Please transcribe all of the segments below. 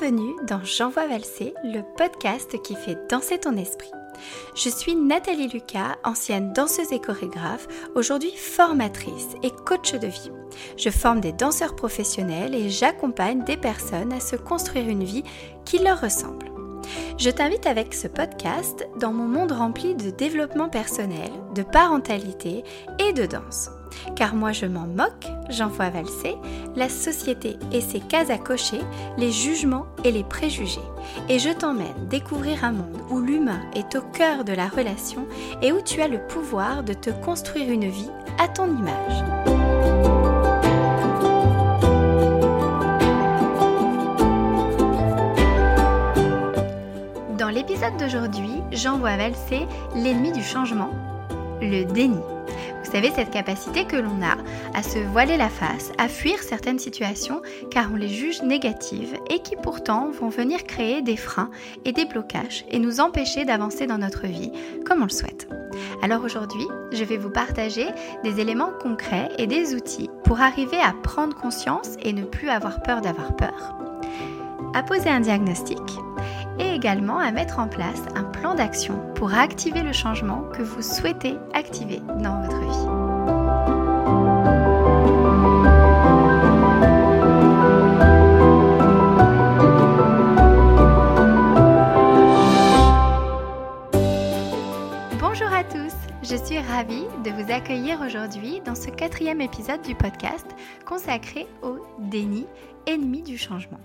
Bienvenue dans J'envoie valser, le podcast qui fait danser ton esprit. Je suis Nathalie Lucas, ancienne danseuse et chorégraphe, aujourd'hui formatrice et coach de vie. Je forme des danseurs professionnels et j'accompagne des personnes à se construire une vie qui leur ressemble. Je t'invite avec ce podcast dans mon monde rempli de développement personnel, de parentalité et de danse. Car moi je m'en moque, j'envoie valser, la société et ses cases à cocher, les jugements et les préjugés. Et je t'emmène découvrir un monde où l'humain est au cœur de la relation et où tu as le pouvoir de te construire une vie à ton image. Dans l'épisode d'aujourd'hui, j'envoie valser l'ennemi du changement, le déni. Vous savez, cette capacité que l'on a à se voiler la face, à fuir certaines situations car on les juge négatives et qui pourtant vont venir créer des freins et des blocages et nous empêcher d'avancer dans notre vie comme on le souhaite. Alors aujourd'hui, je vais vous partager des éléments concrets et des outils pour arriver à prendre conscience et ne plus avoir peur d'avoir peur, à poser un diagnostic et également à mettre en place un plan d'action pour activer le changement que vous souhaitez activer dans votre vie. Bonjour à tous, je suis ravie de vous accueillir aujourd'hui dans ce quatrième épisode du podcast consacré au déni, ennemi du changement.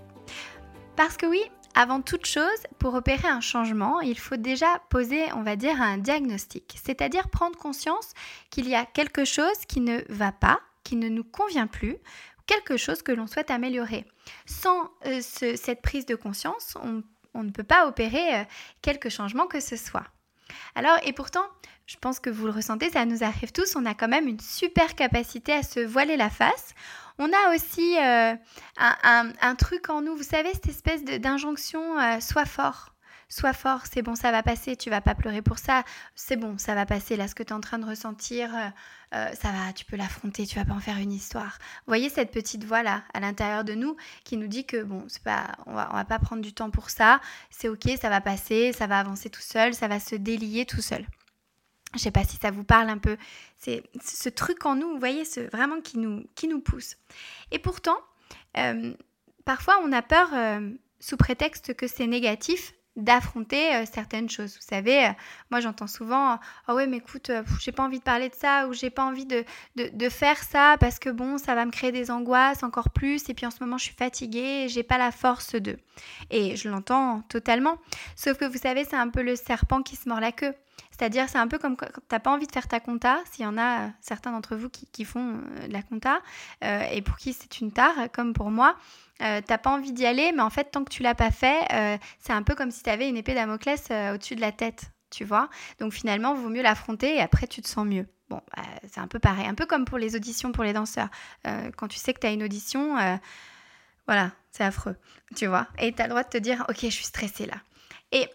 Parce que oui, avant toute chose, pour opérer un changement, il faut déjà poser, on va dire, un diagnostic, c'est-à-dire prendre conscience qu'il y a quelque chose qui ne va pas, qui ne nous convient plus, quelque chose que l'on souhaite améliorer. Sans euh, cette prise de conscience, on, ne peut pas opérer euh, quelque changement que ce soit. Alors, et pourtant, je pense que vous le ressentez, ça nous arrive tous, on a quand même une super capacité à se voiler la face. On a aussi euh, un, truc en nous, vous savez, cette espèce d'injonction, euh, sois fort. Sois fort, c'est bon, ça va passer, tu vas pas pleurer pour ça, c'est bon, ça va passer, là, ce que tu es en train de ressentir, euh, ça va, tu peux l'affronter, tu vas pas en faire une histoire. Vous voyez cette petite voix là, à l'intérieur de nous, qui nous dit que bon, pas, on va, on va pas prendre du temps pour ça, c'est ok, ça va passer, ça va avancer tout seul, ça va se délier tout seul. Je sais pas si ça vous parle un peu. C'est ce truc en nous, vous voyez, ce, vraiment qui nous, qui nous pousse. Et pourtant, euh, parfois on a peur, euh, sous prétexte que c'est négatif, d'affronter euh, certaines choses. Vous savez, moi j'entends souvent Ah ouais, mais écoute, j'ai pas envie de parler de ça ou j'ai pas envie de, de, de, faire ça parce que bon, ça va me créer des angoisses encore plus et puis en ce moment je suis fatiguée et j'ai pas la force de. Et je l'entends totalement. Sauf que vous savez, c'est un peu le serpent qui se mord la queue. C'est-à-dire, c'est un peu comme quand tu n'as pas envie de faire ta compta, s'il y en a euh, certains d'entre vous qui, font euh, de la compta, euh, et pour qui c'est une tare, comme pour moi, t'as pas envie d'y aller, mais en fait, tant que tu l'as pas fait, c'est un peu comme si tu avais une épée Damoclès au-dessus de la tête, tu vois. Donc finalement, vaut mieux l'affronter et après, tu te sens mieux. Bon, bah, c'est un peu pareil, un peu comme pour les auditions pour les danseurs. quand tu sais que tu as une audition, voilà, c'est affreux, tu vois. Et tu as le droit de te dire, ok, je suis stressée là. Et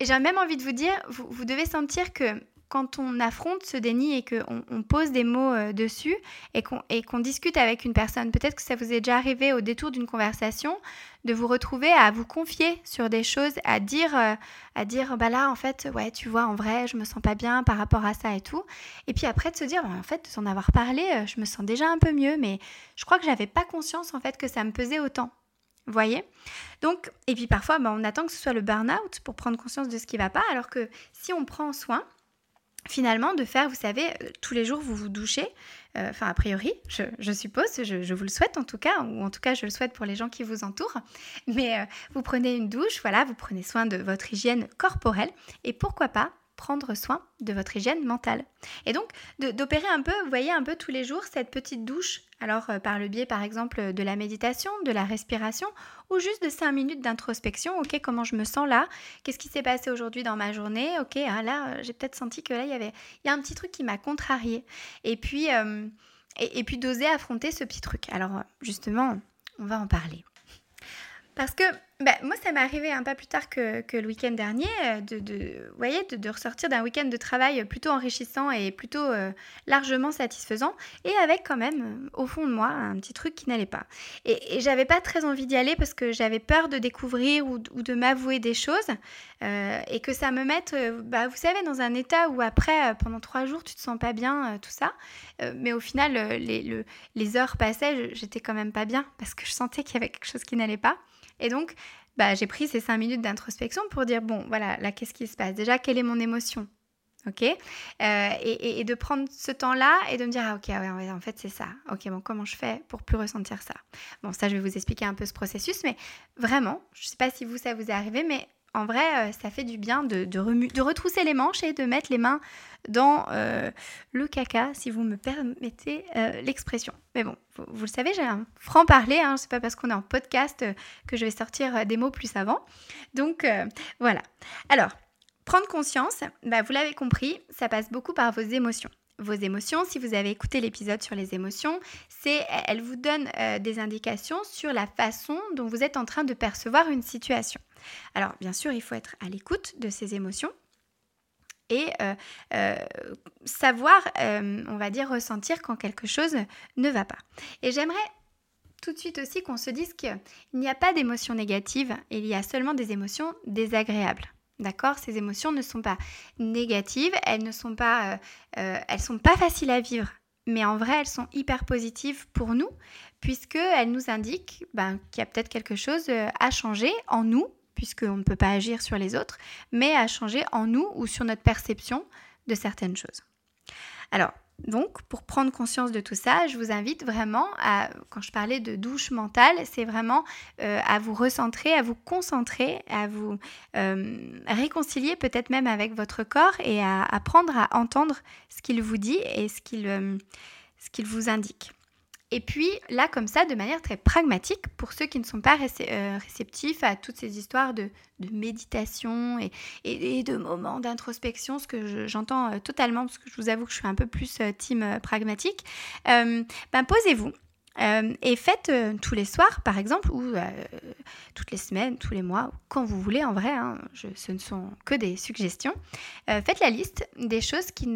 et j'ai même envie de vous dire, vous, devez sentir que quand on affronte ce déni et qu'on on pose des mots euh, dessus et qu'on discute avec une personne, peut-être que ça vous est déjà arrivé au détour d'une conversation de vous retrouver à vous confier sur des choses, à dire, euh, à dire bah là en fait, ouais, tu vois, en vrai, je me sens pas bien par rapport à ça et tout. Et puis après de se dire, bah, en fait, de s'en avoir parlé, euh, je me sens déjà un peu mieux, mais je crois que j'avais pas conscience en fait que ça me pesait autant. Voyez. Donc, et puis parfois, bah, on attend que ce soit le burn-out pour prendre conscience de ce qui ne va pas, alors que si on prend soin, finalement, de faire, vous savez, euh, tous les jours, vous vous douchez, euh, enfin, a priori, je, suppose, je, vous le souhaite en tout cas, ou en tout cas, je le souhaite pour les gens qui vous entourent, mais euh, vous prenez une douche, voilà, vous prenez soin de votre hygiène corporelle, et pourquoi pas prendre soin de votre hygiène mentale. Et donc d'opérer un peu, vous voyez, un peu tous les jours cette petite douche, alors euh, par le biais par exemple de la méditation, de la respiration, ou juste de 5 minutes d'introspection, ok, comment je me sens là, qu'est-ce qui s'est passé aujourd'hui dans ma journée, ok, ah, là euh, j'ai peut-être senti que là il y avait, il y a un petit truc qui m'a contrarié. Et puis, euh, et puis d'oser affronter ce petit truc. Alors justement, on va en parler. Parce que bah, moi, ça m'est arrivé un pas plus tard que, que le week-end dernier, euh, de, de, voyez, de, ressortir d'un week-end de travail plutôt enrichissant et plutôt euh, largement satisfaisant, et avec quand même, euh, au fond de moi, un petit truc qui n'allait pas. Et, et j'avais pas très envie d'y aller parce que j'avais peur de découvrir ou, ou de m'avouer des choses, et que ça me mette, bah, vous savez, dans un état où après, pendant trois jours, tu te sens pas bien, tout ça. mais au final, les, le, les heures passaient, j'étais quand même pas bien parce que je sentais qu'il y avait quelque chose qui n'allait pas. Et donc, bah, j'ai pris ces cinq minutes d'introspection pour dire, bon, voilà, là, qu'est-ce qui se passe? Déjà, quelle est mon émotion? Ok? Euh, et, de prendre ce temps-là et de me dire, ah ok, ouais, en fait c'est ça. Ok, bon, comment je fais pour plus ressentir ça? Bon, ça, je vais vous expliquer un peu ce processus, mais vraiment, je ne sais pas si vous, ça vous est arrivé, mais en vrai, euh, ça fait du bien de, de, retrousser les manches et de mettre les mains dans euh, le caca, si vous me permettez euh, l'expression. Mais bon, vous, le savez, j'ai un franc-parler, hein, c'est pas parce qu'on est en podcast que je vais sortir des mots plus savants. Donc voilà. Alors, prendre conscience, bah, vous l'avez compris, ça passe beaucoup par vos émotions vos émotions. Si vous avez écouté l'épisode sur les émotions, c'est elle vous donne euh, des indications sur la façon dont vous êtes en train de percevoir une situation. Alors bien sûr, il faut être à l'écoute de ces émotions et euh, euh, savoir, on va dire, ressentir quand quelque chose ne va pas. Et j'aimerais tout de suite aussi qu'on se dise qu'il n'y a pas d'émotions négatives, il y a seulement des émotions désagréables. D'accord? Ces émotions ne sont pas négatives, elles ne sont pas, euh, euh, elles sont pas faciles à vivre, mais en vrai, elles sont hyper positives pour nous, puisqu'elles nous indiquent ben, qu'il y a peut-être quelque chose euh, à changer en nous, puisqu'on ne peut pas agir sur les autres, mais à changer en nous ou sur notre perception de certaines choses. Alors, donc, pour prendre conscience de tout ça, je vous invite vraiment à, quand je parlais de douche mentale, c'est vraiment euh, à vous recentrer, à vous concentrer, à vous euh, réconcilier peut-être même avec votre corps et à apprendre à entendre ce qu'il vous dit et ce qu'il euh, vous indique. Et puis là, comme ça, de manière très pragmatique, pour ceux qui ne sont pas euh, réceptifs à toutes ces histoires de, méditation et, de moments d'introspection, ce que j'entends euh, totalement, parce que je vous avoue que je suis un peu plus euh, team pragmatique, ben posez-vous. et faites tous les soirs, par exemple, ou toutes les semaines, tous les mois, quand vous voulez, en vrai, hein, ce ne sont que des suggestions. faites la liste des choses qui,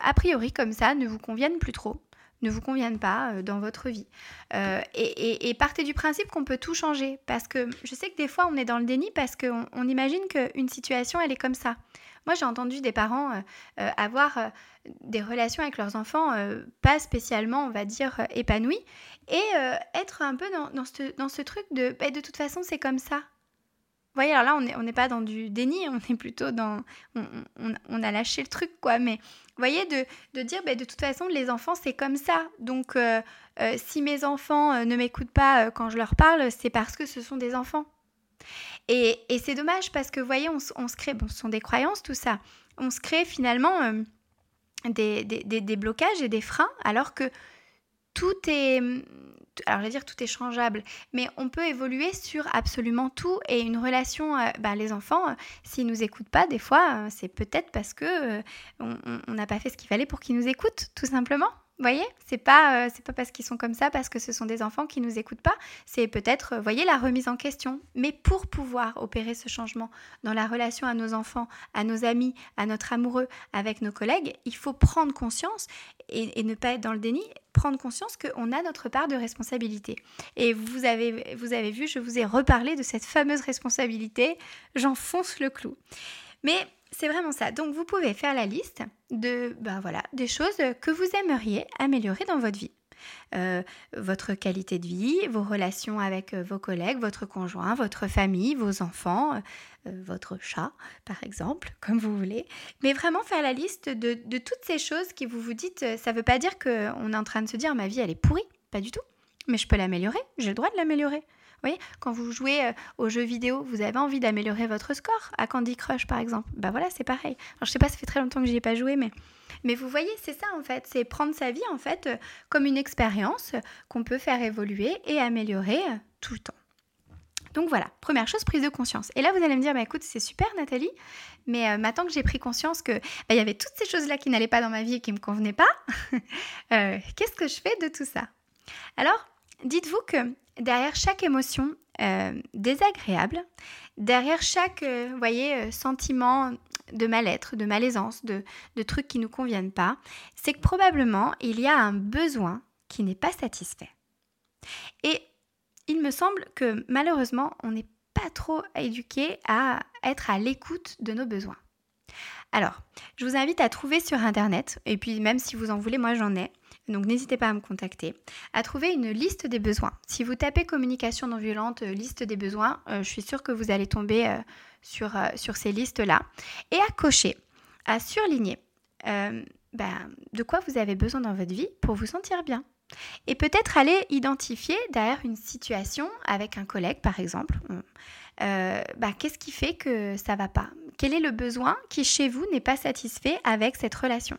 a priori, comme ça, ne vous conviennent plus trop ne vous conviennent pas euh, dans votre vie. Euh, et, partez du principe qu'on peut tout changer. Parce que je sais que des fois, on est dans le déni parce qu'on on imagine qu'une situation, elle est comme ça. Moi, j'ai entendu des parents euh, avoir des relations avec leurs enfants pas spécialement, on va dire, épanouies. Et être un peu dans, ce, dans ce, truc de bah, de toute façon, c'est comme ça voyez, alors là, on n'est pas dans du déni, on est plutôt dans... On, a lâché le truc, quoi. Mais vous voyez, de, dire, bah, de toute façon, les enfants, c'est comme ça. Donc, euh, euh, si mes enfants euh, ne m'écoutent pas quand je leur parle, c'est parce que ce sont des enfants. Et, c'est dommage parce que, vous voyez, on, se crée... Bon, ce sont des croyances, tout ça. On se crée finalement des blocages et des freins, alors que tout est alors je vais dire tout est changeable, mais on peut évoluer sur absolument tout et une relation, euh, bah, les enfants, euh, s'ils nous écoutent pas, des fois, euh, c'est peut-être parce que on n'a pas fait ce qu'il fallait pour qu'ils nous écoutent, tout simplement voyez, c'est pas, euh, c'est pas parce qu'ils sont comme ça, parce que ce sont des enfants qui nous écoutent pas. C'est peut-être, euh, voyez, la remise en question. Mais pour pouvoir opérer ce changement dans la relation à nos enfants, à nos amis, à notre amoureux, avec nos collègues, il faut prendre conscience et, ne pas être dans le déni, prendre conscience qu'on a notre part de responsabilité. Et vous avez, vous avez vu, je vous ai reparlé de cette fameuse responsabilité. J'enfonce le clou. Mais c'est vraiment ça. Donc vous pouvez faire la liste de ben voilà, des choses que vous aimeriez améliorer dans votre vie. Euh, votre qualité de vie, vos relations avec euh, vos collègues, votre conjoint, votre famille, vos enfants, euh, votre chat, par exemple, comme vous voulez. Mais vraiment faire la liste de, de toutes ces choses qui vous vous dites, ça ne veut pas dire qu'on est en train de se dire ma vie elle est pourrie, pas du tout. Mais je peux l'améliorer, j'ai le droit de l'améliorer. Vous voyez, quand vous jouez euh, aux jeux vidéo, vous avez envie d'améliorer votre score, à Candy Crush par exemple. Bah voilà, c'est pareil. Alors je sais pas, ça fait très longtemps que j'y ai pas joué, mais vous voyez, c'est ça en fait, c'est prendre sa vie en fait euh, comme une expérience qu'on peut faire évoluer et améliorer euh, tout le temps. Donc voilà, première chose, prise de conscience. Et là, vous allez me dire, bah, écoute, c'est super Nathalie, mais maintenant que j'ai pris conscience que bah, il y avait toutes ces choses-là qui n'allaient pas dans ma vie et qui ne me convenaient pas, qu'est-ce que je fais de tout ça? Alors, dites-vous que derrière chaque émotion euh, désagréable, derrière chaque, euh, voyez, sentiment de mal-être, de malaisance, de, de trucs qui ne nous conviennent pas, c'est que probablement il y a un besoin qui n'est pas satisfait. Et il me semble que malheureusement, on n'est pas trop éduqué à être à l'écoute de nos besoins. Alors, je vous invite à trouver sur Internet, et puis même si vous en voulez, moi j'en ai, donc n'hésitez pas à me contacter, à trouver une liste des besoins. Si vous tapez communication non violente, euh, liste des besoins, euh, je suis sûre que vous allez tomber euh, sur, sur ces listes-là, et à cocher, à surligner ben, de quoi vous avez besoin dans votre vie pour vous sentir bien. Et peut-être aller identifier derrière une situation avec un collègue, par exemple. Ben, qu'est-ce qui fait que ça va pas? Quel est le besoin qui chez vous n'est pas satisfait avec cette relation?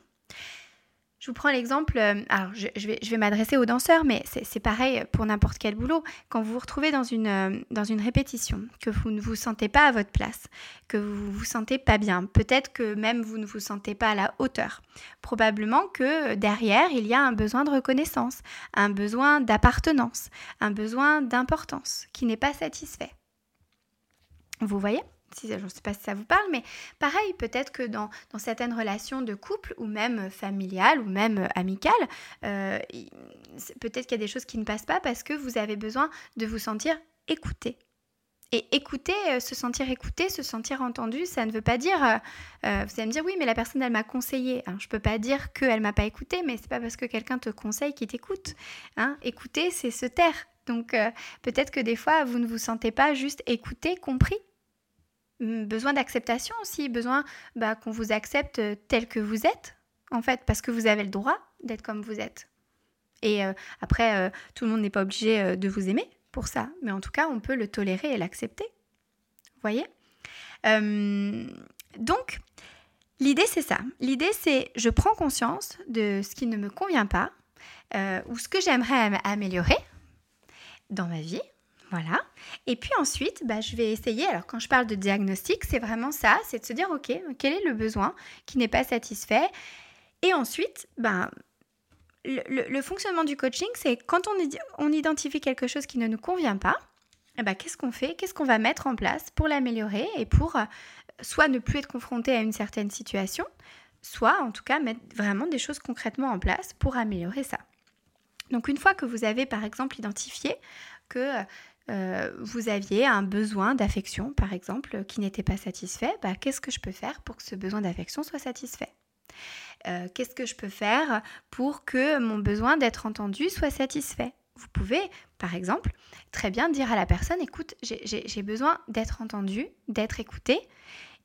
Je vous prends l'exemple, euh, alors je, vais, vais m'adresser aux danseurs, mais c'est pareil pour n'importe quel boulot. Quand vous vous retrouvez dans une, euh, dans une répétition, que vous ne vous sentez pas à votre place, que vous vous sentez pas bien, peut-être que même vous ne vous sentez pas à la hauteur, probablement que derrière, il y a un besoin de reconnaissance, un besoin d'appartenance, un besoin d'importance qui n'est pas satisfait. Vous voyez? Je ne sais pas si ça vous parle, mais pareil, peut-être que dans, certaines relations de couple ou même familiales ou même amicales, euh, peut-être qu'il y a des choses qui ne passent pas parce que vous avez besoin de vous sentir écouté. Et écouter, euh, se sentir écouté, se sentir entendu, ça ne veut pas dire, euh, vous allez me dire oui, mais la personne elle m'a conseillé. je ne peux pas dire qu'elle m'a pas écouté, mais c'est pas parce que quelqu'un te conseille qu'il t'écoute. Hein. Écouter, c'est se taire. Donc peut-être que des fois vous ne vous sentez pas juste écouté, compris. Besoin d'acceptation aussi, besoin bah, qu'on vous accepte euh, tel que vous êtes, en fait, parce que vous avez le droit d'être comme vous êtes. Et euh, après, euh, tout le monde n'est pas obligé de vous aimer pour ça, mais en tout cas, on peut le tolérer et l'accepter. Vous voyez? Donc, l'idée, c'est ça. L'idée, c'est je prends conscience de ce qui ne me convient pas ou ce que j'aimerais améliorer dans ma vie, voilà. Et puis ensuite, bah, je vais essayer, alors quand je parle de diagnostic, c'est vraiment ça, c'est de se dire, OK, quel est le besoin qui n'est pas satisfait? Et ensuite, bah, le, fonctionnement du coaching, c'est quand on, identifie quelque chose qui ne nous convient pas, eh bah, qu'est-ce qu'on fait? Qu'est-ce qu'on va mettre en place pour l'améliorer et pour euh, soit ne plus être confronté à une certaine situation, soit en tout cas mettre vraiment des choses concrètement en place pour améliorer ça. Donc une fois que vous avez par exemple identifié que euh, vous aviez un besoin d'affection, par exemple, qui n'était pas satisfait, bah, qu'est-ce que je peux faire pour que ce besoin d'affection soit satisfait? Euh, Qu'est-ce que je peux faire pour que mon besoin d'être entendu soit satisfait? Vous pouvez, par exemple, très bien dire à la personne, écoute, j'ai besoin d'être entendu, d'être écouté.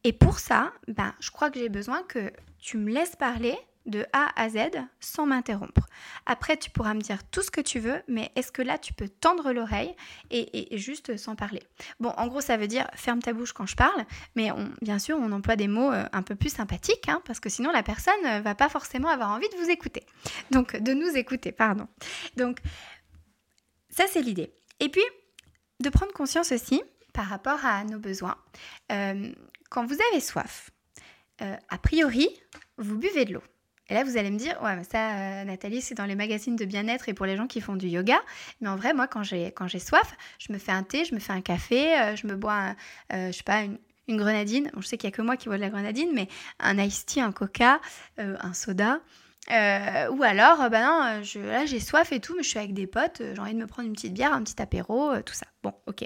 Et pour ça, bah, je crois que j'ai besoin que tu me laisses parler de A à Z sans m'interrompre. Après, tu pourras me dire tout ce que tu veux, mais est-ce que là, tu peux tendre l'oreille et, juste sans parler? Bon, en gros, ça veut dire ferme ta bouche quand je parle, mais bien sûr, on emploie des mots euh, un peu plus sympathiques, hein, parce que sinon, la personne ne va pas forcément avoir envie de vous écouter. Donc, de nous écouter, pardon. Donc, ça, c'est l'idée. Et puis, de prendre conscience aussi par rapport à nos besoins. Euh, quand vous avez soif, euh, a priori, vous buvez de l'eau. Et là, vous allez me dire, ouais, mais ça, euh, Nathalie, c'est dans les magazines de bien-être et pour les gens qui font du yoga. Mais en vrai, moi, quand j'ai, quand j'ai soif, je me fais un thé, je me fais un café, euh, je me bois, un, euh, je sais pas, une, grenadine. je sais qu'il n'y a que moi qui bois de la grenadine, mais un iced tea, un coca, un soda. ou alors, bah non, là j'ai soif et tout, mais je suis avec des potes, j'ai envie de me prendre une petite bière, un petit apéro, tout ça. Bon, ok.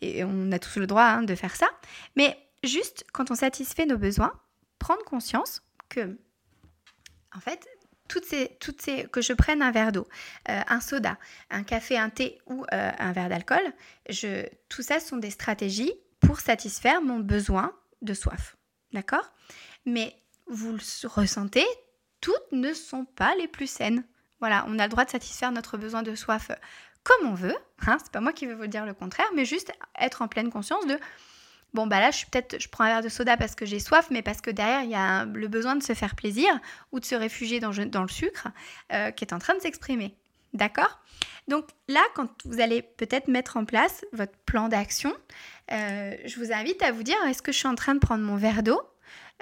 Et on a tous le droit hein, de faire ça. Mais juste, quand on satisfait nos besoins, prendre conscience que en fait, toutes ces, toutes ces, que je prenne un verre d'eau, euh, un soda, un café, un thé ou euh, un verre d'alcool, je, tout ça sont des stratégies pour satisfaire mon besoin de soif. D'accord? Mais vous le ressentez, toutes ne sont pas les plus saines. Voilà, on a le droit de satisfaire notre besoin de soif comme on veut. Hein, c'est pas moi qui vais vous dire le contraire, mais juste être en pleine conscience de bon bah là je suis peut-être je prends un verre de soda parce que j'ai soif mais parce que derrière il y a le besoin de se faire plaisir ou de se réfugier dans, le sucre euh, qui est en train de s'exprimer. D'accord? Donc là quand vous allez peut-être mettre en place votre plan d'action euh, je vous invite à vous dire est-ce que je suis en train de prendre mon verre d'eau?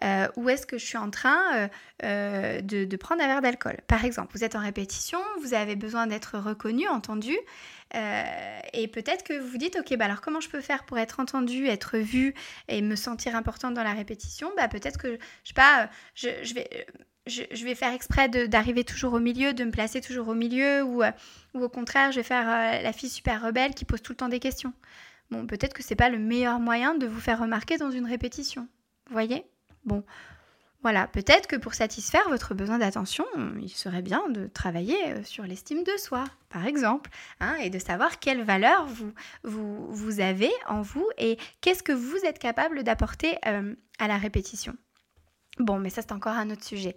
Euh, ou est-ce que je suis en train euh, de, prendre un verre d'alcool? Par exemple, vous êtes en répétition, vous avez besoin d'être reconnu, entendu, et peut-être que vous vous dites, ok, bah alors comment je peux faire pour être entendu, être vu et me sentir importante dans la répétition? Bah peut-être que, je sais pas, je, vais... Je, vais faire exprès d'arriver toujours au milieu, de me placer toujours au milieu, ou, ou au contraire, je vais faire la fille super rebelle qui pose tout le temps des questions. Bon, peut-être que c'est pas le meilleur moyen de vous faire remarquer dans une répétition. Vous voyez? Bon, voilà, peut-être que pour satisfaire votre besoin d'attention, il serait bien de travailler euh, sur l'estime de soi, par exemple, hein, et de savoir quelle valeur vous, avez en vous et qu'est-ce que vous êtes capable d'apporter euh, à la répétition. Bon, mais ça c'est encore un autre sujet.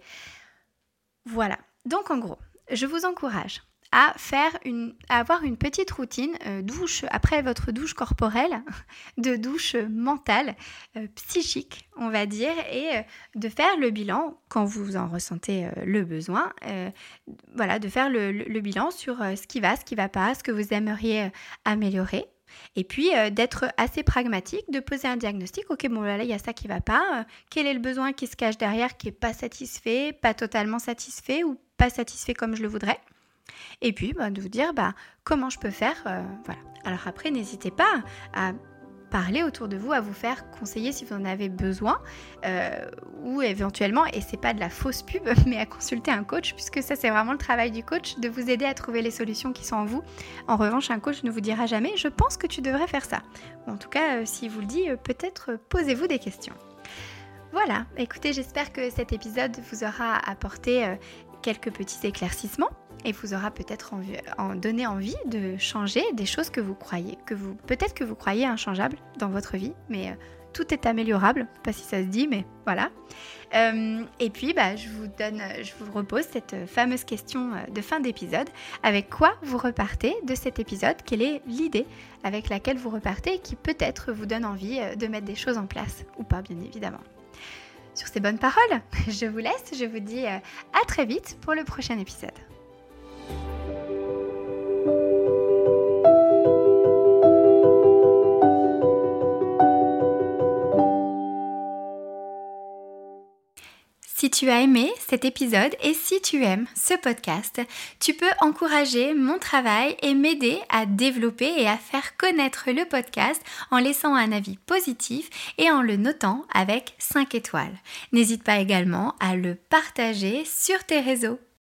Voilà, donc en gros, je vous encourage à faire une, avoir une petite routine euh, douche après votre douche corporelle, de douche mentale, euh, psychique, on va dire, et euh, de faire le bilan quand vous en ressentez le besoin. voilà, de faire le, bilan sur ce qui va, ce qui va pas, ce que vous aimeriez améliorer. Et puis d'être assez pragmatique, de poser un diagnostic. Ok, bon là, il y a ça qui va pas. quel est le besoin qui se cache derrière, qui est pas satisfait, pas totalement satisfait ou pas satisfait comme je le voudrais? Et puis bah, de vous dire bah, comment je peux faire. Euh. Alors après, n'hésitez pas à parler autour de vous, à vous faire conseiller si vous en avez besoin, euh, ou éventuellement, et c'est pas de la fausse pub, mais à consulter un coach, puisque ça c'est vraiment le travail du coach, de vous aider à trouver les solutions qui sont en vous. En revanche, un coach ne vous dira jamais, je pense que tu devrais faire ça. en tout cas, euh, s'il vous le dit, peut-être posez-vous des questions. Voilà, écoutez, j'espère que cet épisode vous aura apporté quelques petits éclaircissements et vous aura peut-être donné envie de changer des choses que vous croyez, que vous peut-être que vous croyez inchangeables dans votre vie, mais euh, tout est améliorable, pas si ça se dit, mais voilà. Euh, et puis, bah, je vous donne, je vous repose cette fameuse question euh, de fin d'épisode. Avec quoi vous repartez de cet épisode? Quelle est l'idée avec laquelle vous repartez et qui peut-être vous donne envie de mettre des choses en place ou pas, bien évidemment. Sur ces bonnes paroles, je vous laisse. Je vous dis à très vite pour le prochain épisode. Si tu as aimé cet épisode et si tu aimes ce podcast, tu peux encourager mon travail et m'aider à développer et à faire connaître le podcast en laissant un avis positif et en le notant avec 5 étoiles. N'hésite pas également à le partager sur tes réseaux